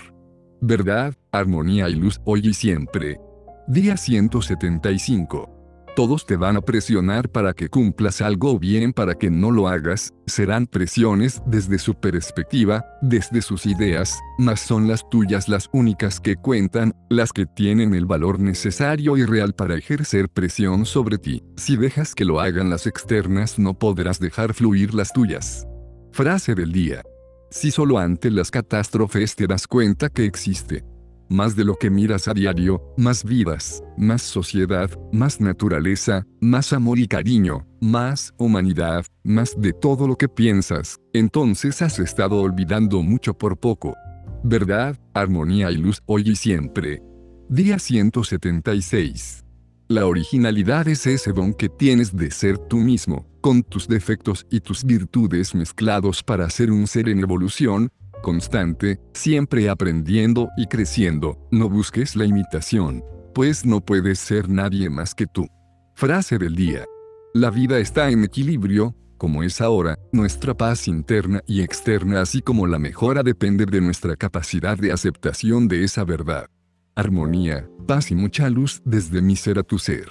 Verdad, armonía y luz hoy y siempre. Día 175. Todos te van a presionar para que cumplas algo bien para que no lo hagas, serán presiones desde su perspectiva, desde sus ideas, mas son las tuyas las únicas que cuentan, las que tienen el valor necesario y real para ejercer presión sobre ti. Si dejas que lo hagan las externas no podrás dejar fluir las tuyas. Frase del día. Si solo ante las catástrofes te das cuenta que existe más de lo que miras a diario, más vidas, más sociedad, más naturaleza, más amor y cariño, más humanidad, más de todo lo que piensas, entonces has estado olvidando mucho por poco. Verdad, armonía y luz hoy y siempre. Día 176. La originalidad es ese don que tienes de ser tú mismo, con tus defectos y tus virtudes mezclados para ser un ser en evolución, constante, siempre aprendiendo y creciendo, no busques la imitación, pues no puedes ser nadie más que tú. Frase del día. La vida está en equilibrio, como es ahora, nuestra paz interna y externa así como la mejora depende de nuestra capacidad de aceptación de esa verdad armonía, paz y mucha luz desde mi ser a tu ser.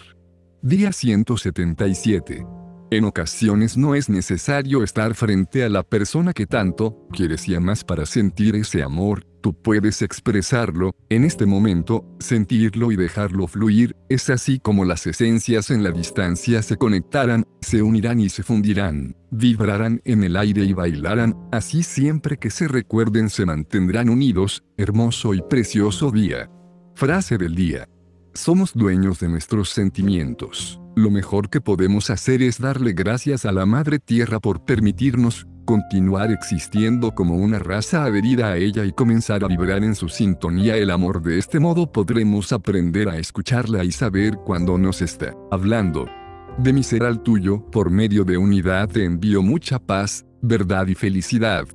Día 177. En ocasiones no es necesario estar frente a la persona que tanto quieres y amas para sentir ese amor, tú puedes expresarlo, en este momento, sentirlo y dejarlo fluir, es así como las esencias en la distancia se conectarán, se unirán y se fundirán, vibrarán en el aire y bailarán, así siempre que se recuerden se mantendrán unidos, hermoso y precioso día. Frase del día. Somos dueños de nuestros sentimientos. Lo mejor que podemos hacer es darle gracias a la Madre Tierra por permitirnos continuar existiendo como una raza adherida a ella y comenzar a vibrar en su sintonía el amor. De este modo podremos aprender a escucharla y saber cuando nos está hablando. De mi ser al tuyo, por medio de unidad te envío mucha paz, verdad y felicidad.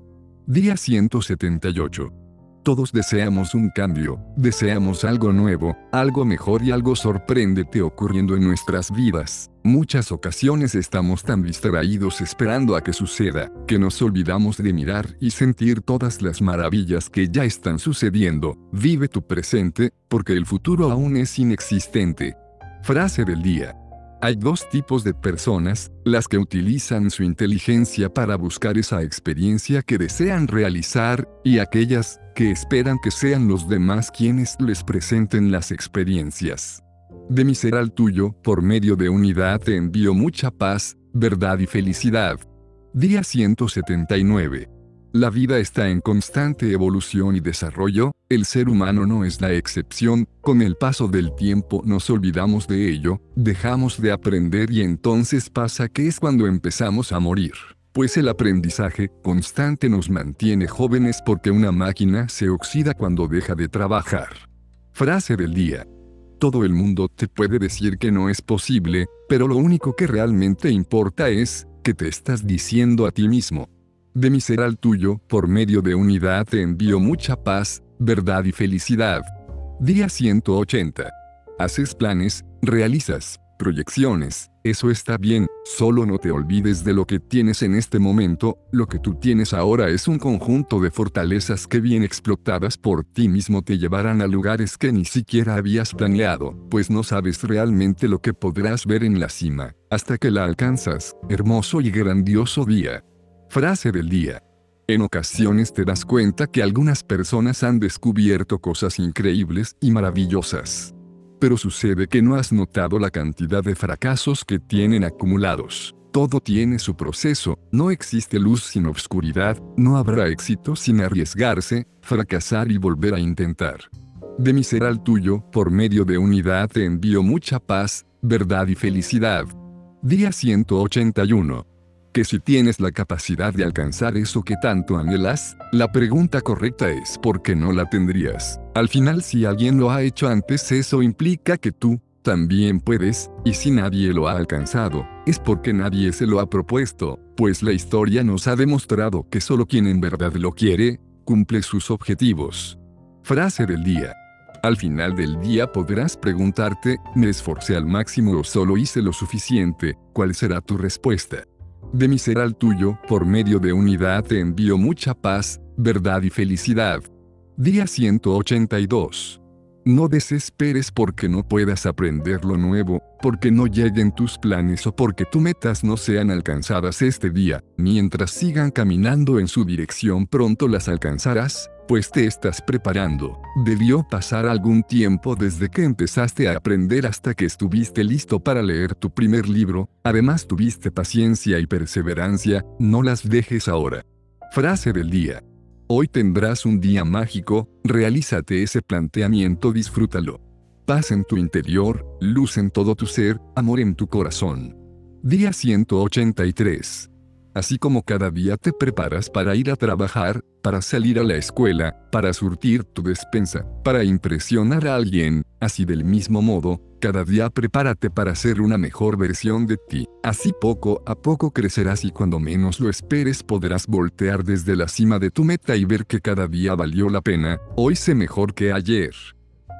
Día 178. Todos deseamos un cambio, deseamos algo nuevo, algo mejor y algo sorprendente ocurriendo en nuestras vidas. Muchas ocasiones estamos tan distraídos esperando a que suceda, que nos olvidamos de mirar y sentir todas las maravillas que ya están sucediendo. Vive tu presente, porque el futuro aún es inexistente. Frase del día. Hay dos tipos de personas, las que utilizan su inteligencia para buscar esa experiencia que desean realizar, y aquellas que esperan que sean los demás quienes les presenten las experiencias. De mi ser al tuyo, por medio de unidad te envío mucha paz, verdad y felicidad. Día 179. La vida está en constante evolución y desarrollo, el ser humano no es la excepción, con el paso del tiempo nos olvidamos de ello, dejamos de aprender y entonces pasa que es cuando empezamos a morir. Pues el aprendizaje constante nos mantiene jóvenes porque una máquina se oxida cuando deja de trabajar. Frase del día. Todo el mundo te puede decir que no es posible, pero lo único que realmente importa es, que te estás diciendo a ti mismo. De mi ser al tuyo, por medio de unidad te envío mucha paz, verdad y felicidad. Día 180. Haces planes, realizas proyecciones, eso está bien, solo no te olvides de lo que tienes en este momento, lo que tú tienes ahora es un conjunto de fortalezas que bien explotadas por ti mismo te llevarán a lugares que ni siquiera habías planeado, pues no sabes realmente lo que podrás ver en la cima, hasta que la alcanzas, hermoso y grandioso día. Frase del día. En ocasiones te das cuenta que algunas personas han descubierto cosas increíbles y maravillosas. Pero sucede que no has notado la cantidad de fracasos que tienen acumulados. Todo tiene su proceso, no existe luz sin obscuridad, no habrá éxito sin arriesgarse, fracasar y volver a intentar. De mi ser al tuyo, por medio de unidad te envío mucha paz, verdad y felicidad. Día 181 que si tienes la capacidad de alcanzar eso que tanto anhelas, la pregunta correcta es ¿por qué no la tendrías? Al final si alguien lo ha hecho antes eso implica que tú, también puedes, y si nadie lo ha alcanzado, es porque nadie se lo ha propuesto, pues la historia nos ha demostrado que solo quien en verdad lo quiere, cumple sus objetivos. Frase del día. Al final del día podrás preguntarte, ¿me esforcé al máximo o solo hice lo suficiente? ¿Cuál será tu respuesta? De mi ser al tuyo, por medio de unidad te envío mucha paz, verdad y felicidad. Día 182. No desesperes porque no puedas aprender lo nuevo, porque no lleguen tus planes o porque tus metas no sean alcanzadas este día, mientras sigan caminando en su dirección pronto las alcanzarás, pues te estás preparando. Debió pasar algún tiempo desde que empezaste a aprender hasta que estuviste listo para leer tu primer libro, además tuviste paciencia y perseverancia, no las dejes ahora. Frase del día. Hoy tendrás un día mágico, realízate ese planteamiento, disfrútalo. Paz en tu interior, luz en todo tu ser, amor en tu corazón. Día 183. Así como cada día te preparas para ir a trabajar, para salir a la escuela, para surtir tu despensa, para impresionar a alguien, así del mismo modo, cada día prepárate para ser una mejor versión de ti. Así poco a poco crecerás y cuando menos lo esperes podrás voltear desde la cima de tu meta y ver que cada día valió la pena, hoy sé mejor que ayer.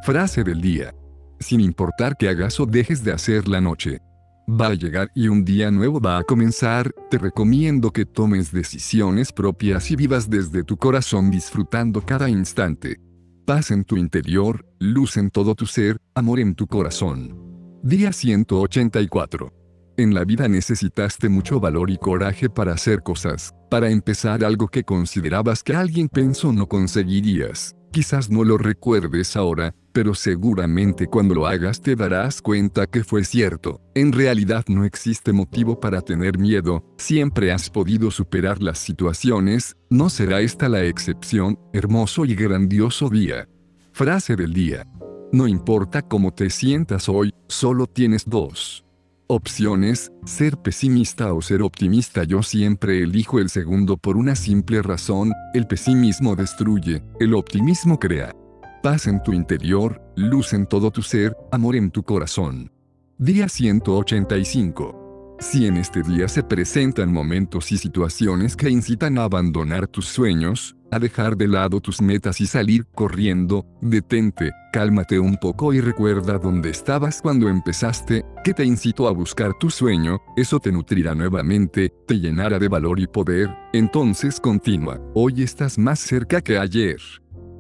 Frase del día. Sin importar que hagas o dejes de hacer la noche, va a llegar y un día nuevo va a comenzar, te recomiendo que tomes decisiones propias y vivas desde tu corazón disfrutando cada instante. Paz en tu interior, luz en todo tu ser, amor en tu corazón. Día 184. En la vida necesitaste mucho valor y coraje para hacer cosas, para empezar algo que considerabas que alguien pensó no conseguirías. Quizás no lo recuerdes ahora, pero seguramente cuando lo hagas te darás cuenta que fue cierto. En realidad no existe motivo para tener miedo, siempre has podido superar las situaciones, no será esta la excepción, hermoso y grandioso día. Frase del día. No importa cómo te sientas hoy, solo tienes dos opciones, ser pesimista o ser optimista. Yo siempre elijo el segundo por una simple razón, el pesimismo destruye, el optimismo crea. Paz en tu interior, luz en todo tu ser, amor en tu corazón. Día 185. Si en este día se presentan momentos y situaciones que incitan a abandonar tus sueños, a dejar de lado tus metas y salir corriendo, detente, cálmate un poco y recuerda dónde estabas cuando empezaste, que te incitó a buscar tu sueño, eso te nutrirá nuevamente, te llenará de valor y poder, entonces continúa, hoy estás más cerca que ayer.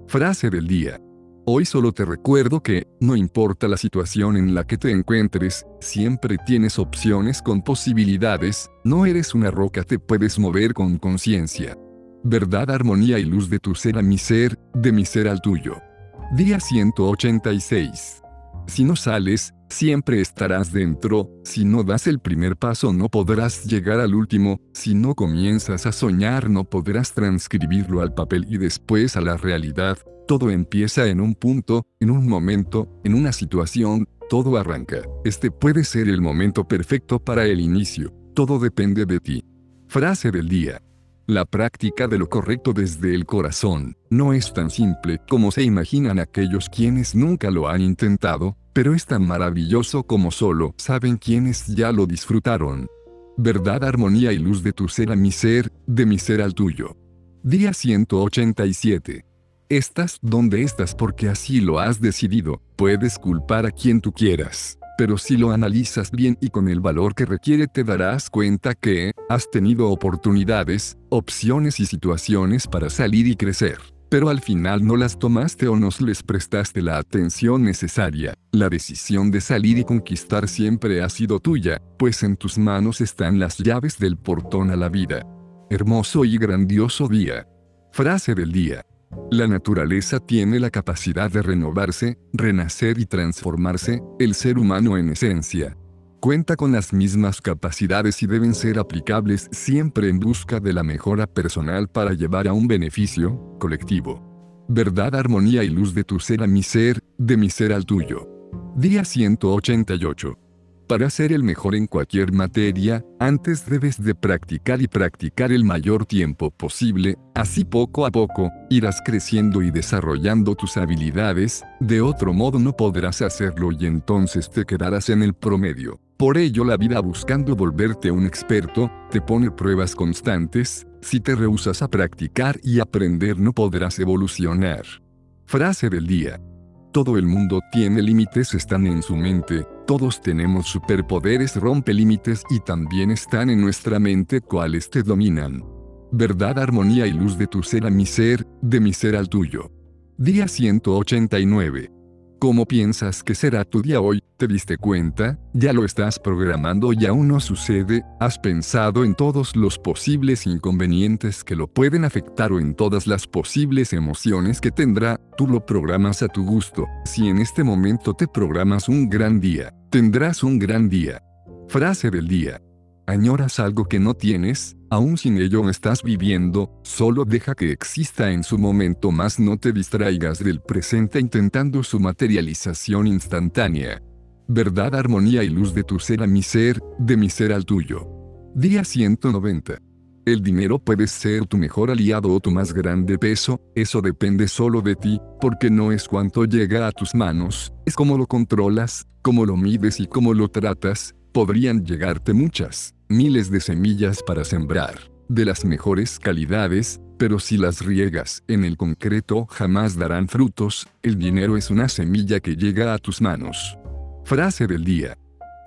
Frase del día. Hoy solo te recuerdo que, no importa la situación en la que te encuentres, siempre tienes opciones con posibilidades, no eres una roca, te puedes mover con conciencia verdad, armonía y luz de tu ser a mi ser, de mi ser al tuyo. Día 186. Si no sales, siempre estarás dentro, si no das el primer paso no podrás llegar al último, si no comienzas a soñar no podrás transcribirlo al papel y después a la realidad, todo empieza en un punto, en un momento, en una situación, todo arranca. Este puede ser el momento perfecto para el inicio, todo depende de ti. Frase del día. La práctica de lo correcto desde el corazón no es tan simple como se imaginan aquellos quienes nunca lo han intentado, pero es tan maravilloso como solo saben quienes ya lo disfrutaron. Verdad, armonía y luz de tu ser a mi ser, de mi ser al tuyo. Día 187. Estás donde estás porque así lo has decidido, puedes culpar a quien tú quieras pero si lo analizas bien y con el valor que requiere te darás cuenta que has tenido oportunidades, opciones y situaciones para salir y crecer. Pero al final no las tomaste o no les prestaste la atención necesaria. La decisión de salir y conquistar siempre ha sido tuya, pues en tus manos están las llaves del portón a la vida. Hermoso y grandioso día. Frase del día. La naturaleza tiene la capacidad de renovarse, renacer y transformarse, el ser humano en esencia. Cuenta con las mismas capacidades y deben ser aplicables siempre en busca de la mejora personal para llevar a un beneficio colectivo. Verdad, armonía y luz de tu ser a mi ser, de mi ser al tuyo. Día 188. Para ser el mejor en cualquier materia, antes debes de practicar y practicar el mayor tiempo posible, así poco a poco, irás creciendo y desarrollando tus habilidades, de otro modo no podrás hacerlo y entonces te quedarás en el promedio. Por ello la vida buscando volverte un experto, te pone pruebas constantes, si te rehusas a practicar y aprender no podrás evolucionar. Frase del día. Todo el mundo tiene límites, están en su mente, todos tenemos superpoderes, rompe límites y también están en nuestra mente cuales te dominan. Verdad, armonía y luz de tu ser a mi ser, de mi ser al tuyo. Día 189. ¿Cómo piensas que será tu día hoy? ¿Te diste cuenta? ¿Ya lo estás programando y aún no sucede? ¿Has pensado en todos los posibles inconvenientes que lo pueden afectar o en todas las posibles emociones que tendrá? Tú lo programas a tu gusto. Si en este momento te programas un gran día, tendrás un gran día. Frase del día. añoras algo que no tienes, aún sin ello estás viviendo, solo deja que exista en su momento más no te distraigas del presente intentando su materialización instantánea. Verdad, armonía y luz de tu ser a mi ser, de mi ser al tuyo. Día 190. El dinero puede ser tu mejor aliado o tu más grande peso, eso depende solo de ti, porque no es cuánto llega a tus manos, es cómo lo controlas, cómo lo mides y cómo lo tratas, podrían llegarte muchas, miles de semillas para sembrar, de las mejores calidades, pero si las riegas en el concreto jamás darán frutos, el dinero es una semilla que llega a tus manos. Frase del día.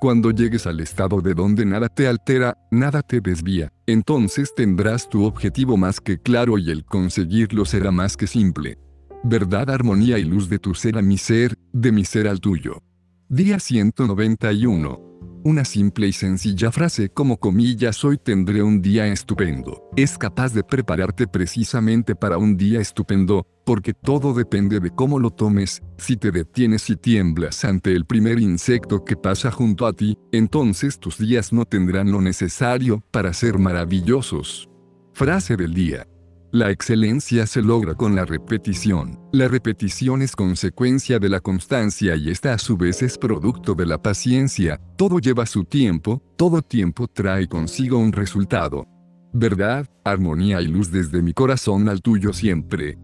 Cuando llegues al estado de donde nada te altera, nada te desvía, entonces tendrás tu objetivo más que claro y el conseguirlo será más que simple. Verdad, armonía y luz de tu ser a mi ser, de mi ser al tuyo. Día 191. Una simple y sencilla frase como comillas hoy tendré un día estupendo. Es capaz de prepararte precisamente para un día estupendo, porque todo depende de cómo lo tomes, si te detienes y tiemblas ante el primer insecto que pasa junto a ti, entonces tus días no tendrán lo necesario para ser maravillosos. Frase del día. La excelencia se logra con la repetición. La repetición es consecuencia de la constancia y esta a su vez es producto de la paciencia. Todo lleva su tiempo, todo tiempo trae consigo un resultado. Verdad, armonía y luz desde mi corazón al tuyo siempre.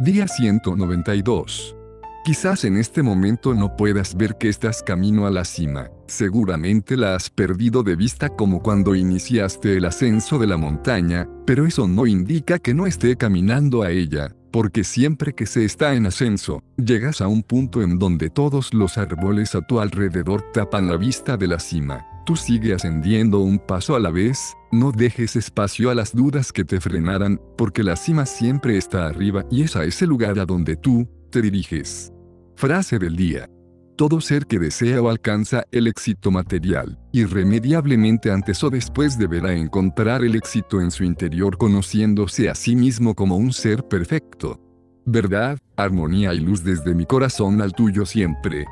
Día 192. Quizás en este momento no puedas ver que estás camino a la cima. Seguramente la has perdido de vista como cuando iniciaste el ascenso de la montaña, pero eso no indica que no esté caminando a ella, porque siempre que se está en ascenso, llegas a un punto en donde todos los árboles a tu alrededor tapan la vista de la cima. Tú sigue ascendiendo un paso a la vez, no dejes espacio a las dudas que te frenaran, porque la cima siempre está arriba y es a ese lugar a donde tú te diriges. Frase del día. Todo ser que desea o alcanza el éxito material, irremediablemente antes o después deberá encontrar el éxito en su interior conociéndose a sí mismo como un ser perfecto. Verdad, armonía y luz desde mi corazón al tuyo siempre.